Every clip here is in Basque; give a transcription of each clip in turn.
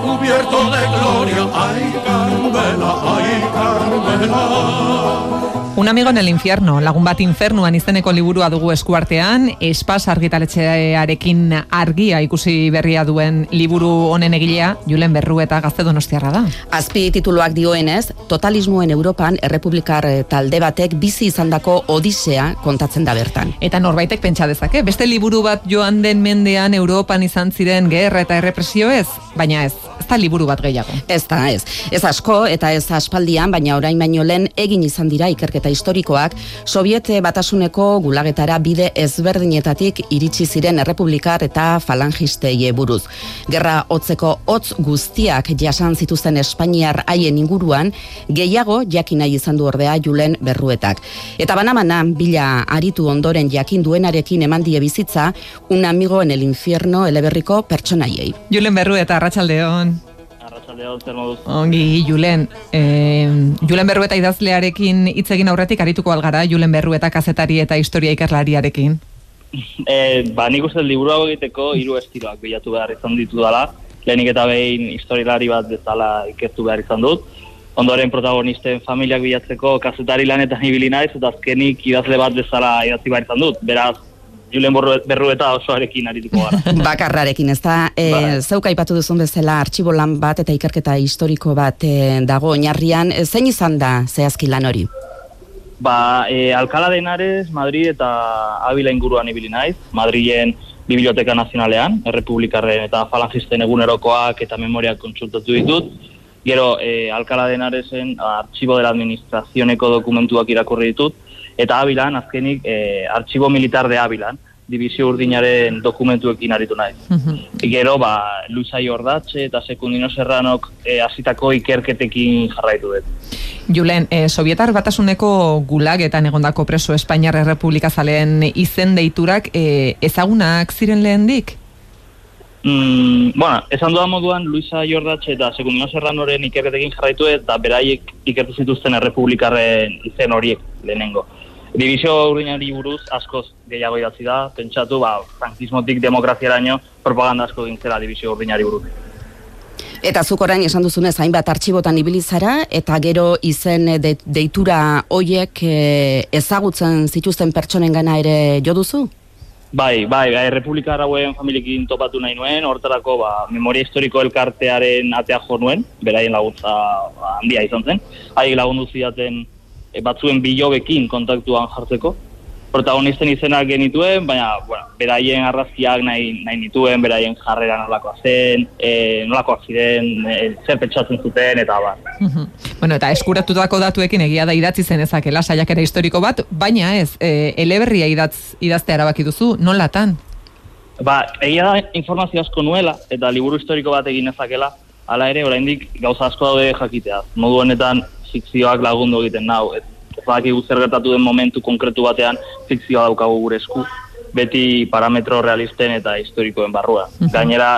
cubierto de gloria, ay Carmela, ay Carmela. Un amigo en el infierno, lagun bat infernuan izeneko liburua dugu eskuartean, espas argitaletxearekin argia ikusi berria duen liburu honen egilea, Julen Berru eta Gazte Donostiarra da. Azpi tituluak dioenez, totalismoen Europan errepublikar eh, talde batek bizi izandako odisea kontatzen da bertan. Eta norbaitek pentsa dezake, beste liburu bat joan den mendean Europan izan ziren gerra eta errepresio ez, baina ez, ez da liburu bat gehiago. Ez da, ez. Ez asko eta ez aspaldian, baina orain baino lehen egin izan dira ikerketa historikoak Soviet batasuneko gulagetara bide ezberdinetatik iritsi ziren errepublikar eta falangistei buruz. Gerra hotzeko hotz guztiak jasan zituzten Espainiar haien inguruan, gehiago jakin nahi izan du ordea Julen Berruetak. Eta banamana bila aritu ondoren jakin duenarekin eman die bizitza, un amigo en el infierno eleberriko pertsonaiei. Julen Berrueta, arratsaldeon. Ongi, Julen, e, Julen Berrueta idazlearekin hitz egin aurretik arituko algara, Julen Berrueta kazetari eta historia ikerlariarekin. E, ba, nik uste liburu hau egiteko hiru estiloak bilatu behar izan ditu dela. Lehenik eta behin historialari bat bezala ikertu behar izan dut. Ondoren protagonisten familiak bilatzeko kazetari lanetan ibili naiz eta azkenik idazle bat bezala idatzi behar izan dut. Beraz, Julen Berru eta osoarekin arituko gara. Bakarrarekin, ez da, e, Bai. zeuk aipatu duzun bezala artxibo lan bat eta ikerketa historiko bat e, dago oinarrian, e, zein izan da zehazki lan hori? Ba, e, Alcala de Henares, Madrid eta Avila inguruan ibili naiz. Madrilen Biblioteka Nazionalean, Errepublikarren eta Falangisten egunerokoak eta memoriak kontsultatu ditut. Gero, e, Alcala de Henaresen Archivo de la Administrazioneko dokumentuak irakurri ditut. Eta Avilan, azkenik, e, Archivo Militar de Avilan, Dibizio Urdinaren dokumentuekin aritu naiz. Gero, ba, Luisa Jordatxe eta Sekundino Serranok e, hasitako ikerketekin jarraitu dut. Julen, e, Sovietar batasuneko gulagetan egondako preso Espainiar Errepublika zaleen izen deiturak e, ezagunak ziren lehendik? Mm, bueno, esan dudan moduan, Luisa Jordatxe eta Sekundino Serranoren ikerketekin jarraitu eta beraiek ikertu zituzten errepublikarren izen horiek lehenengo. Divizio urdinari buruz askoz gehiago idatzi da, pentsatu, ba, frankismotik demokraziaraino propaganda asko egin zela divizio urdinari buruz. Eta zuk orain esan duzunez hainbat artxibotan ibili zara eta gero izen de, deitura hoiek e, ezagutzen zituzten pertsonengana ere jo duzu? Bai, bai, bai, Republika Arauen familiekin topatu nahi nuen, hortarako ba, memoria historiko elkartearen atea jo nuen, beraien laguntza ba, handia izan zen. Haiek lagundu zidaten batzuen bilobekin kontaktuan jartzeko. Protagonisten izenak genituen, baina bueno, beraien arrazkiak nahi, nahi nituen, beraien jarrera nolakoa zen, e, nolakoak ziren, e, zer pentsatzen zuten, eta ba. bueno, eta eskuratutako datuekin egia da idatzi zen ezakela saiakera historiko bat, baina ez, e, eleberria idatz, idaztea erabaki duzu, nolatan? Ba, egia da informazio asko nuela, eta liburu historiko bat egin ezakela, hala ere, oraindik gauza asko daude jakitea. Modu honetan, fikzioak lagundu egiten nau. Ez, ez badakigu zer gertatu den momentu konkretu batean, fikzioa daukagu gure esku, beti parametro realisten eta historikoen barrua. Gainera,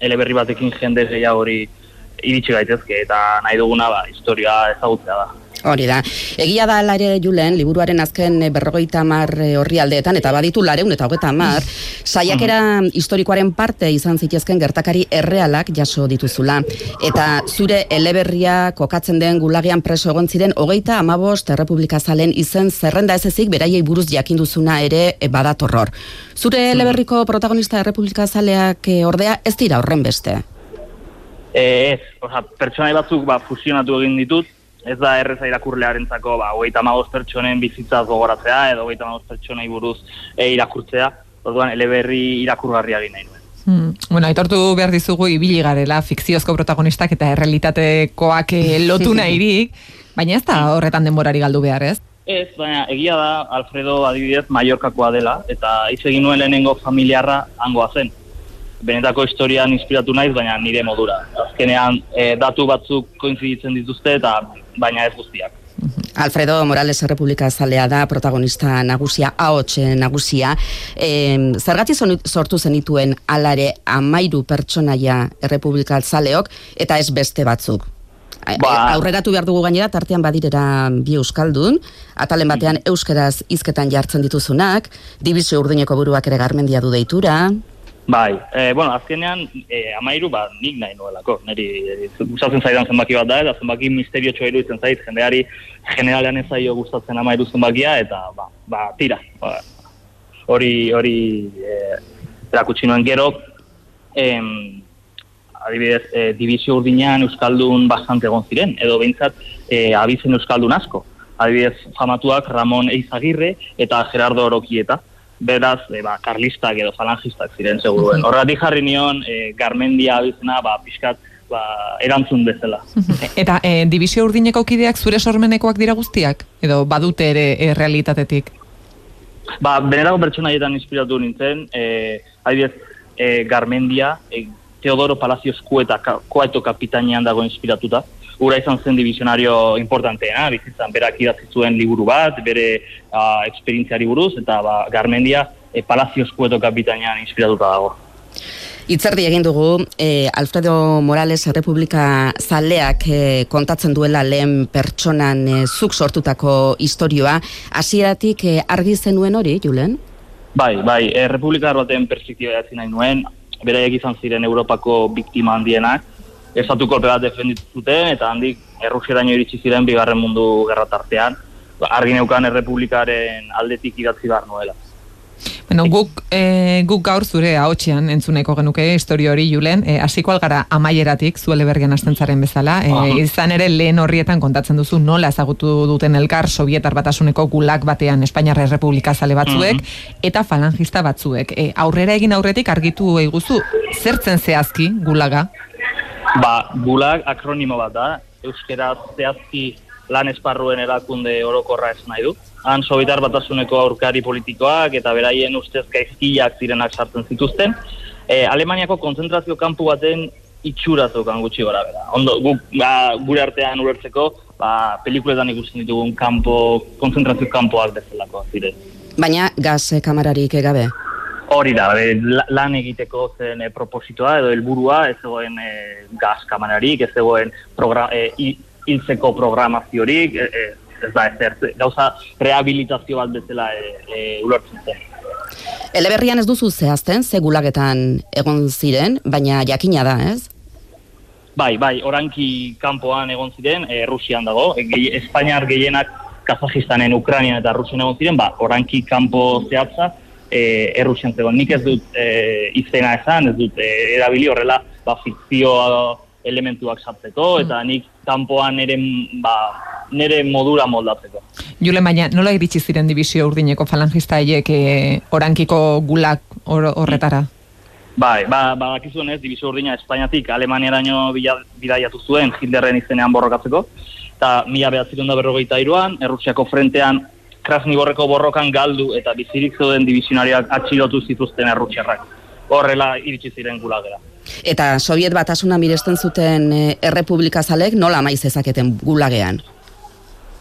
eleberri batekin jende gehiago hori iritsi gaitezke, eta nahi duguna, ba, historia ezagutzea da. Hori da. Egia da ala ere Julen, liburuaren azken eh, berrogeita mar horri aldeetan, eta baditu lareun eta hogeta mar, saiakera historikoaren parte izan zitezken gertakari errealak jaso dituzula. Eta zure eleberria kokatzen den gulagian preso egon ziren hogeita amabost errepublika zalen izen zerrenda ez ezik beraiei buruz jakinduzuna ere e, badatorror. Zure eleberriko protagonista errepublika zaleak e, ordea ez dira horren beste. E, ez, oza, pertsonai batzuk ba, fusionatu egin ditut, ez da erreza irakurlearentzako ba, hogeita hamabost pertsonen bizitzaz gogoratzea, edo hogeita hamabost pertsonei buruz e, irakurtzea, orduan eleberri irakurgarria egin nahi nuen. Hmm. Bueno, aitortu behar dizugu ibili garela fikziozko protagonistak eta errealitatekoak eh, lotu nahirik, baina ez da horretan denborari galdu behar, ez? Ez, baina egia da Alfredo adibidez Mallorcakoa dela, eta hitz egin nuen lehenengo familiarra hangoa zen. Benetako historian inspiratu naiz, baina nire modura. Azkenean e, datu batzuk koinziditzen dituzte, eta baina ez guztiak. Alfredo Morales Errepublika zalea da protagonista nagusia, ahots nagusia. E, zergatik sortu zenituen alare amairu pertsonaia Errepublika zaleok eta ez beste batzuk? Ba- e, Aurreratu behar dugu gainera, tartean badirera bi euskaldun, atalen batean euskaraz hizketan jartzen dituzunak, dibizio urdineko buruak ere garmendia du deitura, Bai, e, bueno, azkenean, e, amairu, ba, nik nahi nuelako. Neri, e, gustatzen zaidan zenbaki bat da, eta zenbaki misterio txoa iruditzen zait, jendeari generalean ez zaio gustatzen amairu zenbakia, eta, ba, ba tira. Ba, hori, hori, e, erakutsi nuen gero, em, adibidez, e, divizio urdinean Euskaldun bastante egon ziren, edo behintzat e, abizen Euskaldun asko. Adibidez, famatuak Ramon Eizagirre eta Gerardo Orokieta beraz, e, ba, karlistak edo falangistak ziren seguruen. Horregatik jarri nion, e, Garmendia abizena, ba, pixkat, ba, erantzun bezala. Eta e, divizio urdineko kideak zure sormenekoak dira guztiak? Edo badute ere e, realitatetik? Ba, benerako pertsonaietan inspiratu nintzen, e, adibidez, e, Garmendia, e, Teodoro Palacios Kueta, Koaito kapitainean dago inspiratuta, ura izan zen divizionario importanteena, bizitzan berak idatzi zuen liburu bat, bere uh, eksperientziari buruz, eta ba, Garmendia e, Palacios Kueto kapitainan inspiratuta dago. Itzerdi egin dugu, e, Alfredo Morales Republika zaleak e, kontatzen duela lehen pertsonan e, zuk sortutako historioa. Hasieratik e, argi zenuen hori, Julen? Bai, bai, e, Republika baten perspektiba nahi nuen, beraiek izan ziren Europako biktima handienak, estatu kolpe bat defenditu zuten, eta handik errusieraino iritsi ziren bigarren mundu gerra tartean, ba, argi neukan errepublikaren aldetik idatzi behar nuela. Bueno, guk, e, guk gaur zure ahotxean entzuneko genuke historio hori julen, e, hasiko algara amaieratik zuele bergen astentzaren bezala, e, izan ere lehen horrietan kontatzen duzu nola ezagutu duten elkar Sovietar batasuneko gulak batean Espainiarra Republika zale batzuek, eta falangista batzuek. E, aurrera egin aurretik argitu eguzu, zertzen zehazki gulaga? Ba, gulag akronimo bat da, euskera zehazki lan esparruen erakunde orokorra ez nahi du. Han sobitar batasuneko aurkari politikoak eta beraien ustez gaizkiak zirenak sartzen zituzten. E, Alemaniako konzentrazio kanpu baten itxurazokan gutxi gora bera. Ondo, gu, ba, gure artean ulertzeko, ba, pelikuletan ikusten ditugun kanpo, konzentrazio kanpoak bezalako ziren. Baina gaz kamararik egabe? Hori da, lan egiteko zen e, propositoa edo helburua ez zegoen e, gaz kamanarik, ez zegoen progra, e, hiltzeko programaziorik, e, ez da, ez gauza rehabilitazio bat bezala e, e, ulertzen zen. Eleberrian ez duzu zehazten, ze gulagetan egon ziren, baina jakina da, ez? Bai, bai, oranki kanpoan egon ziren, e, Rusian dago, e, Espainiar gehienak Kazajistanen, Ukrainian eta Rusian egon ziren, ba, oranki kanpo zehatza, e, errusian zegoen. Nik ez dut e, izena esan, ez dut e, erabili horrela ba, fikzio elementuak sartzeko, eta nik kanpoan nire, ba, nire modura moldatzeko. Jule, baina nola iritsi ziren divizio urdineko falangista haiek e, orankiko gulak horretara? Bai, ba, ba, ez, divizio urdina Espainiatik Alemaniaraino bidaiatu zuen Hitlerren izenean borrokatzeko, eta mila behatziron da berrogeita iruan, Errusiako frentean Krasniborreko borrokan galdu eta bizirik zoden divizionariak atxilotu zituzten errutxerrak. Horrela iritsi ziren gulagera. Eta Soviet batasuna miresten zuten e, errepublika zalek nola maiz ezaketen gulagean?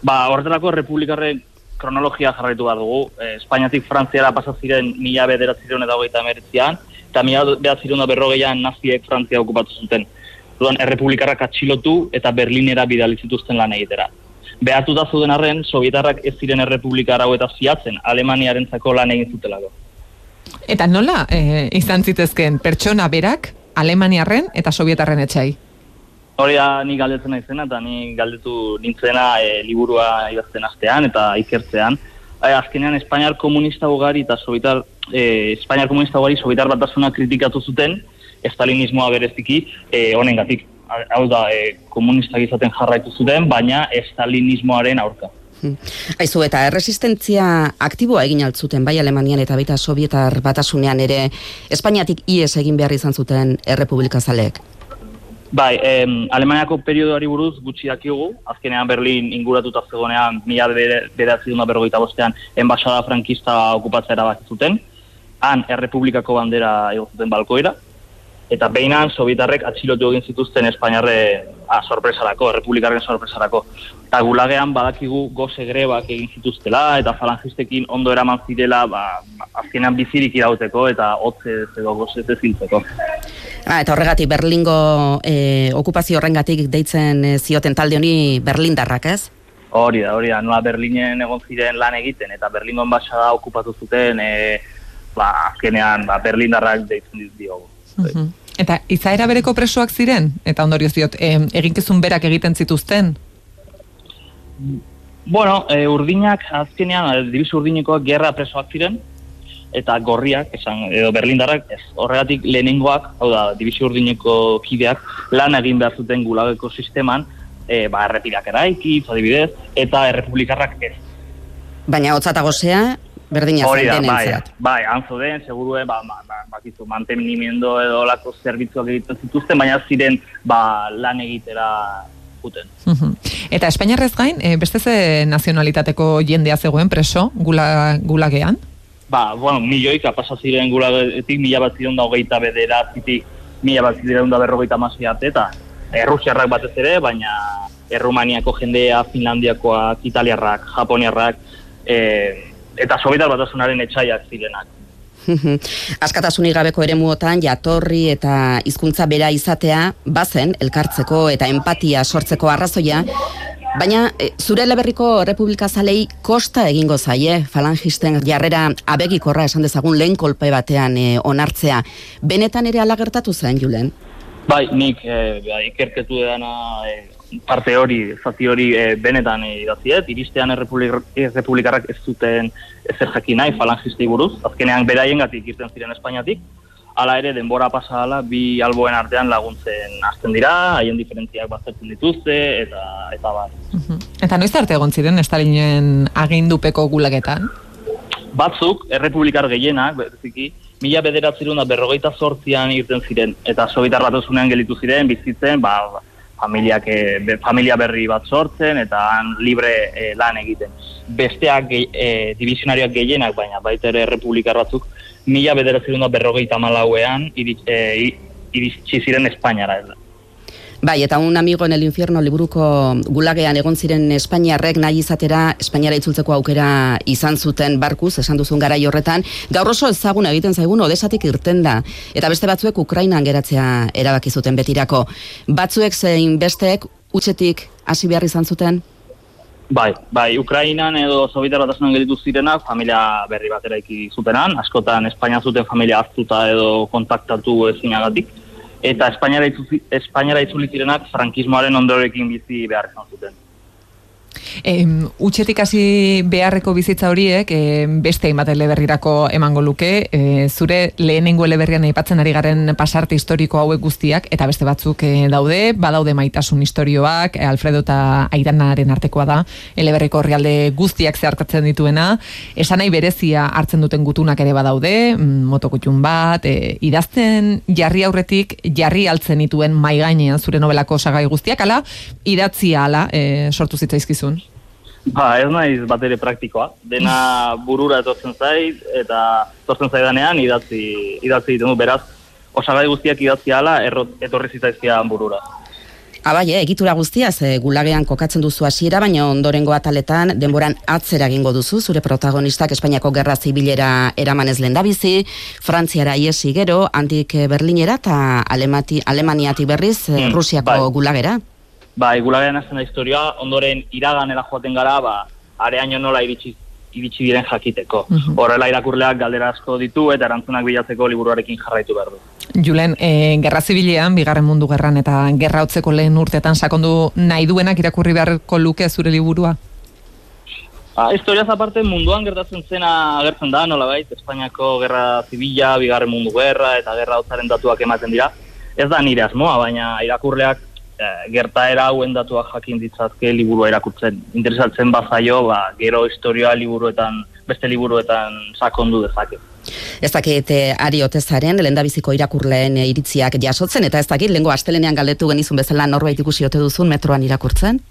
Ba, horretelako errepublikarren kronologia jarraitu bat dugu. E, Espainiatik Frantziara pasaziren mila bederatzireun eta hogeita emeritzean, eta mila bederatzireun da berrogeian naziek Frantzia okupatu zuten. Duan, errepublikarrak atxilotu eta Berlinera bidalizituzten lan egitera behatu da zuden arren, Sovietarrak ez ziren errepublika arau eta ziatzen, Alemaniaren zako lan egin zutelako. Eta nola e, izan zitezken pertsona berak, Alemaniarren eta Sovietarren etxai? Hori da, ni galdetzen naizena eta ni galdetu nintzena e, liburua idazten astean eta ikertzean. E, azkenean, Espainiar komunista ugari eta Sovietar, e, Espainiar komunista ugari Sovietar batasuna kritikatu zuten, estalinismoa bereziki, e, honengatik hau da, e, komunistak izaten jarraitu zuten, baina estalinismoaren aurka. Hmm. Aizu, eta erresistentzia aktiboa egin altzuten, bai Alemanian eta baita Sovietar batasunean ere, Espainiatik ies egin behar izan zuten errepublika zaleek? Bai, em, Alemaniako periodoari buruz gutxi dakigu, azkenean Berlin inguratuta zegonean, mila beratzi duna berrogeita bostean, enbasada frankista okupatzea erabaki zuten, han errepublikako bandera egozuten balkoira, eta behinan sobietarrek atxilotu egin zituzten Espainiarre a, ah, sorpresarako, republikarren sorpresarako. Eta gulagean badakigu goze grebak egin zituztela eta falangistekin ondo eraman zirela ba, azkenean bizirik irauteko eta hotze edo goze zintzeko. Ah, eta horregatik Berlingo e, okupazio horrengatik deitzen e, zioten talde honi Berlindarrak, ez? Hori da, hori da, nola Berlinen egon ziren lan egiten eta Berlingo enbasada okupatu zuten e, ba, azkenean ba, Berlindarrak deitzen diogu. Mhm. Eta izaera bereko presoak ziren? Eta ondorioz diot, e, eginkizun berak egiten zituzten? Bueno, e, urdinak, azkenean, e, dibizu urdinekoak gerra presoak ziren, eta gorriak, esan, edo berlindarrak, ez, horregatik lehenengoak, hau da, dibizu urdineko kideak, lan egin behar zuten gulageko sisteman, e, ba, errepirak eraiki, adibidez, eta errepublikarrak ez. Baina hotzata gozea, berdina Hori da, zen bai, denentzat. bai, antzo den, segurue, ba, ba, ba, bakizu, mantenimiento edo lako zerbitzuak egiten zituzten, baina ziren, ba, lan egitera juten. Mhm. Eta Espainiarrez gain, e, beste ze nazionalitateko jendea zegoen preso gula, gulagean? Ba, bueno, milioika pasa ziren gulagetik, mila bat ziren da hogeita bederatzitik, mila bat ziren da berrogeita masai arte, eta errusiarrak batez ere, baina Errumaniako jendea, Finlandiakoak, Italiarrak, Japoniarrak, e, eta Sobietar batasunaren etxaiak zirenak. Askatasunik gabeko eremuotan jatorri eta hizkuntza bera izatea bazen elkartzeko eta empatia sortzeko arrazoia, baina e, zure eleberriko Republika Zalei kosta egingo zaie falangisten jarrera abegikorra esan dezagun lehen kolpe batean e, onartzea. Benetan ere ala gertatu zen, Julen? Bai, nik e, ba, ikerketu edana e, parte hori, zati hori e, benetan e, idatziet, iristean errepublik, errepublikarrak ez zuten ezer jakin nahi falangistei buruz, azkenean beraien gatik irten ziren Espainiatik, hala ere denbora pasa hala bi alboen artean laguntzen hasten dira, haien diferentziak baztertzen dituzte, eta eta bar. Mhm. Eta noiz arte egon ziren Stalinen agindupeko gulagetan? Batzuk, errepublikar gehienak, bereziki, mila bederatzerun da berrogeita sortzian irten ziren, eta sobietar batasunean gelitu ziren, bizitzen, ba, familiak, e, familia berri bat sortzen, eta han libre e, lan egiten. Besteak, ge, e, divisionarioak gehienak, baina baita ere republikar batzuk, mila bederatzerun da berrogeita malauean iritsi e, ziren Espainiara. Bai, eta un amigo en el infierno liburuko gulagean egon ziren Espainiarrek nahi izatera Espainiara itzultzeko aukera izan zuten barkuz, esan duzun garai horretan, gaur oso ezagun egiten zaigun odesatik irten da, eta beste batzuek Ukrainan geratzea erabaki zuten betirako. Batzuek zein besteek utxetik hasi behar izan zuten? Bai, bai, Ukrainan edo Sobietar batasunan gelditu zirenak familia berri bat eraiki zutenan, askotan Espainia zuten familia hartuta edo kontaktatu ezinagatik, eta Espainiara itzuli, Espainiara itzuli zirenak frankismoaren ondorekin bizi behar izan zuten. E, utxetik hasi beharreko bizitza horiek e, beste hainbat eleberrirako emango luke, e, zure lehenengo eleberrian aipatzen ari garen pasarte historiko hauek guztiak, eta beste batzuk e, daude, badaude maitasun historioak, e, Alfredo eta Aidanaren artekoa da, eleberriko horrialde guztiak zeharkatzen dituena, esan nahi berezia hartzen duten gutunak ere badaude, mm, motokutxun bat, e, idazten jarri aurretik, jarri altzen dituen mai gainean zure novelako sagai guztiak, ala, idatzia ala, e, sortu zitzaizkizun. Ba, ez naiz bat ere praktikoa. Dena burura etortzen zait, eta etortzen zaidanean idatzi, idatzi ditu beraz, osagai guztiak idatzi ala, errot, etorri zitzaizkian burura. Abai, eh, egitura guztia, ze gulagean kokatzen duzu hasiera, baina ondorengo ataletan denboran atzera egingo duzu, zure protagonistak Espainiako Gerra Zibilera eramanez lehendabizi, Frantziara iesi gero, antik eh, Berlinera eta Alemati, Alemaniatik berriz eh, Hmm, Rusiako bai. gulagera. Ba, igulagean hasten da historia, ondoren iraganera joaten gara, ba, areaino nola iritsi, iritsi diren jakiteko. Mhm. Horrela irakurleak galdera asko ditu eta erantzunak bilatzeko liburuarekin jarraitu behar du. Julen, e, gerra zibilean, bigarren mundu gerran eta gerra hotzeko lehen urtetan sakondu nahi duenak irakurri beharko luke zure liburua? Ba, historiaz aparte munduan gertatzen zena agertzen da, nolabait, Espainiako gerra zibila, bigarren mundu gerra eta gerra hotzaren datuak ematen dira. Ez da nire asmoa, baina irakurleak gertaera hauen datuak jakin ditzazke liburua irakurtzen. Interesatzen bazaio, ba, gero historia liburuetan, beste liburuetan sakondu dezake. Ez dakit eh, ari otezaren, lehendabiziko irakurleen eh, iritziak jasotzen, eta ez dakit, lengo astelenean galdetu genizun bezala norbait ikusi ote duzun metroan irakurtzen?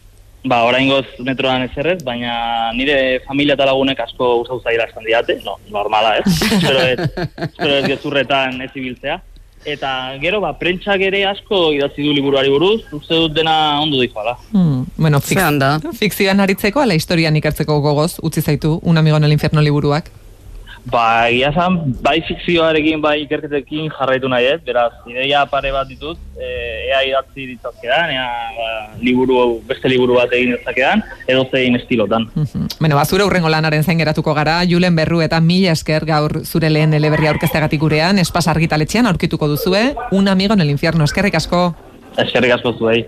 Ba, oraingoz metroan ezerrez, baina nire familia eta lagunek asko usau zaila esan diate, no, normala ez, espero ez, espero ez gezurretan ez ibiltzea. Eta gero, ba, prentsak ere asko idatzi du liburuari buruz, uste dut dena ondo dizuala. Hmm, bueno, ondo. fikzioan aritzeko, ala historian ikertzeko gogoz, utzi zaitu, un amigo en el infierno liburuak. Ba, egia esan, bai fikzioarekin, bai ikerketekin jarraitu nahi, ez? Beraz, ideia pare bat ditut, e, ea idatzi ditzazkean, ea ba, liburu, beste liburu bat egin ditzakean, edo zein estilotan. Mhm. Bueno, bazure urrengo lanaren zain geratuko gara, Julen Berru eta mila esker gaur zure lehen eleberria aurkeztegatik gurean, espas argitaletxean aurkituko duzue, un amigo en el infierno, eskerrik asko. Eskerrik asko zuei.